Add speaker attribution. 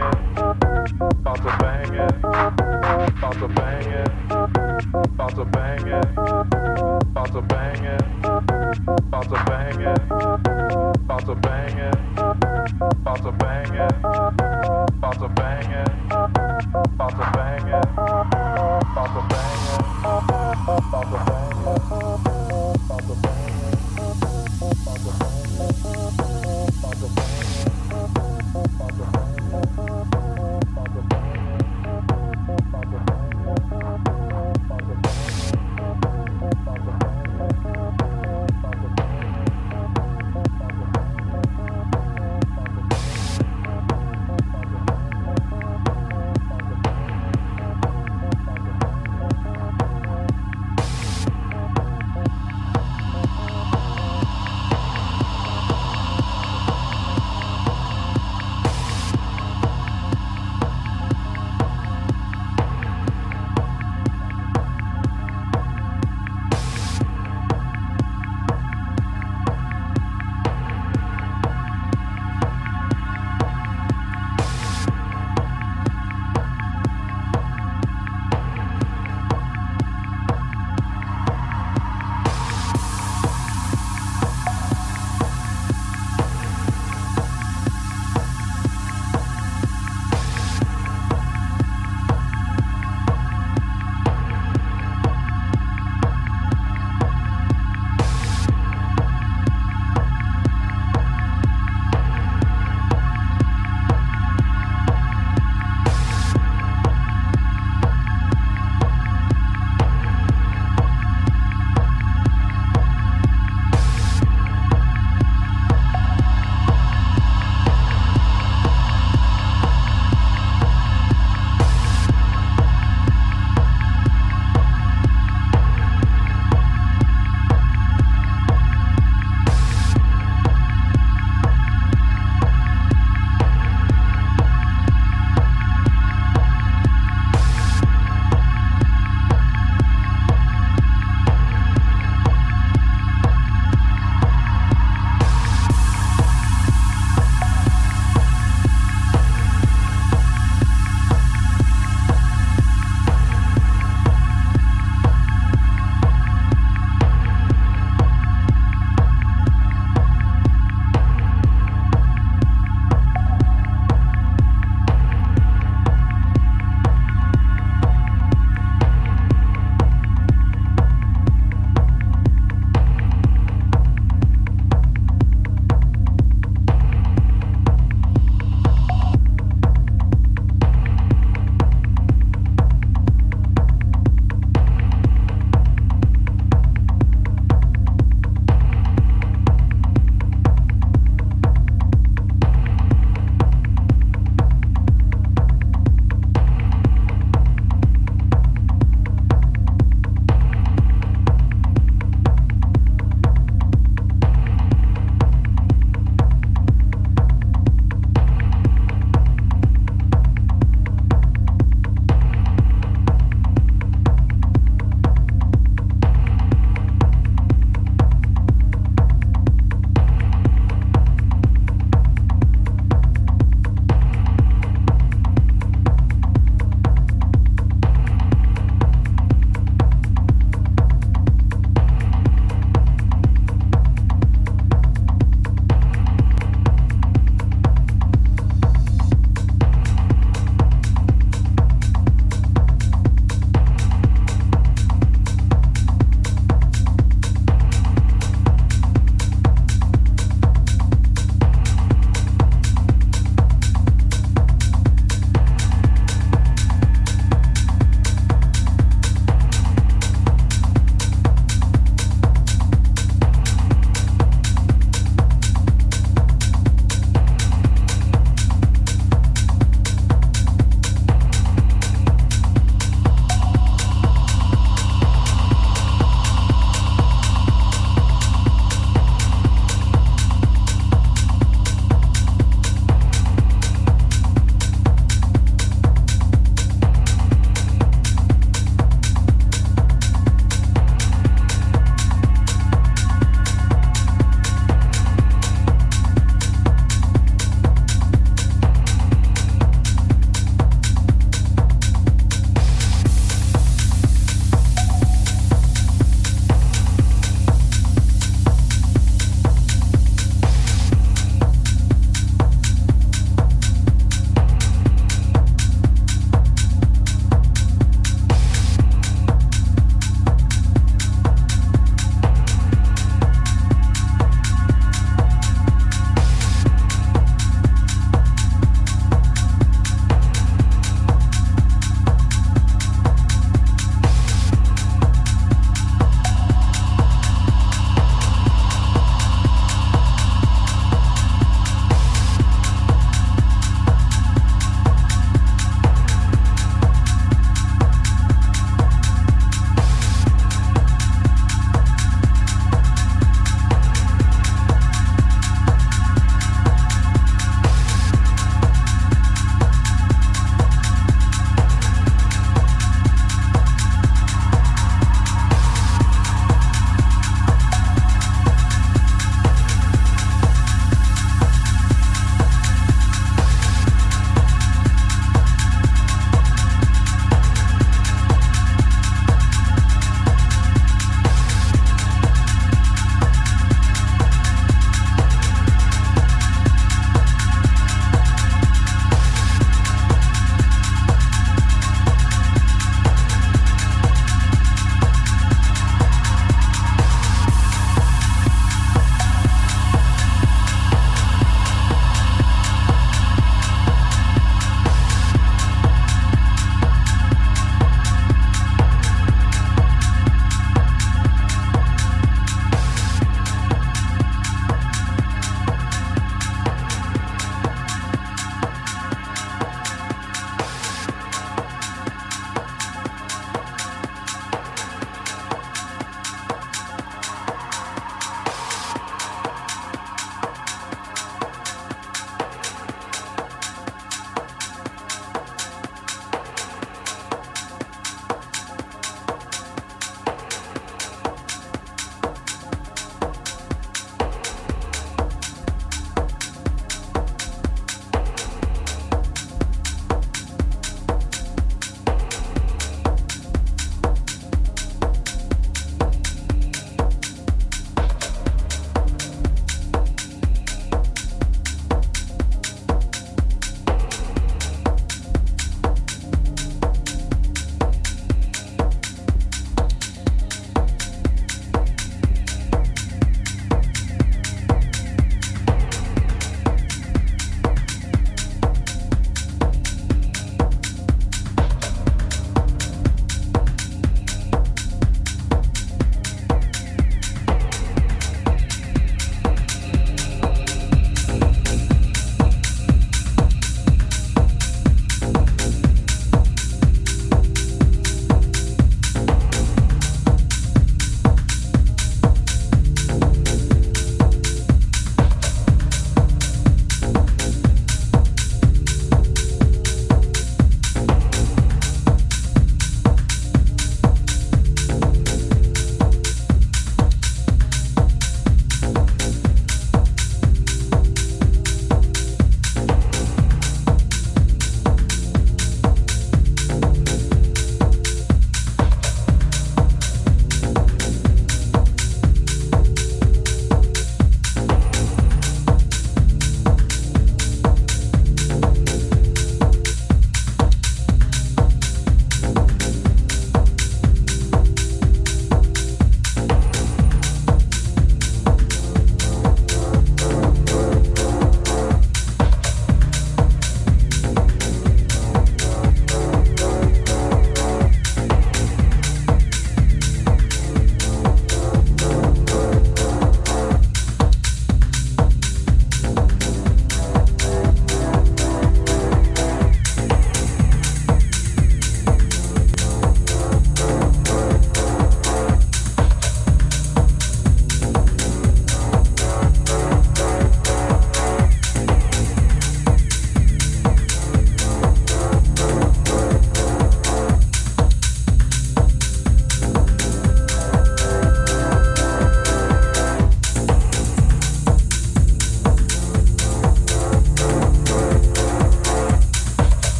Speaker 1: banging, about to banging, about to banging, about to banging, about to banging, about to banging, about to banging, about to banging, about to banging, about to banging, about to banging, about to banging, about to banging, about to banging, about to banging. Thank you.